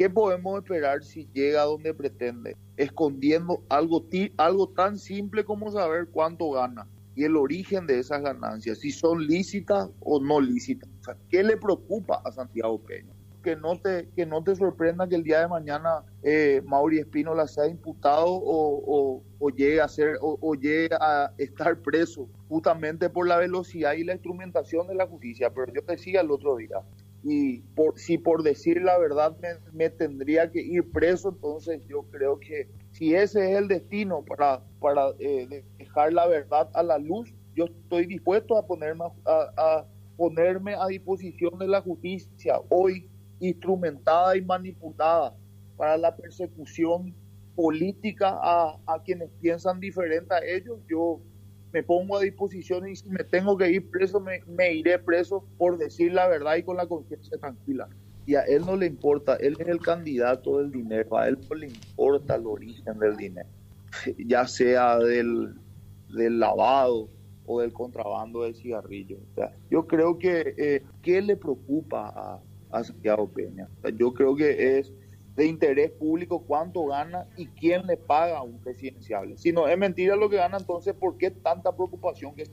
¿Qué podemos esperar si llega a donde pretende? Escondiendo algo, algo tan simple como saber cuánto gana y el origen de esas ganancias, si son lícitas o no lícitas. ¿Qué le preocupa a Santiago Peña? Que no te, que no te sorprenda que el día de mañana eh, Mauri Espínola sea imputado o, llegue a ser o, o, llegue a estar preso justamente por la velocidad y la instrumentación de la justicia. Pero yo decía el otro día, y por, si por decir la verdad me, tendría que ir preso, entonces yo creo que si ese es el destino para, para eh, dejar la verdad a la luz, yo estoy dispuesto a ponerme a, ponerme a disposición de la justicia hoy instrumentada y manipulada para la persecución política a, a quienes piensan diferente a ellos, yo me pongo a disposición y si me tengo que ir preso, me, iré preso por decir la verdad y con la conciencia tranquila. Y a él no le importa, él es el candidato del dinero, a él no le importa el origen del dinero, ya sea del, del lavado o del contrabando de cigarrillos. yo creo que, eh, ¿qué le preocupa a Santiago Peña? yo creo que es de interés público cuánto gana y quién le paga a un presidenciable. Si no es mentira lo que gana, entonces ¿por qué tanta preocupación que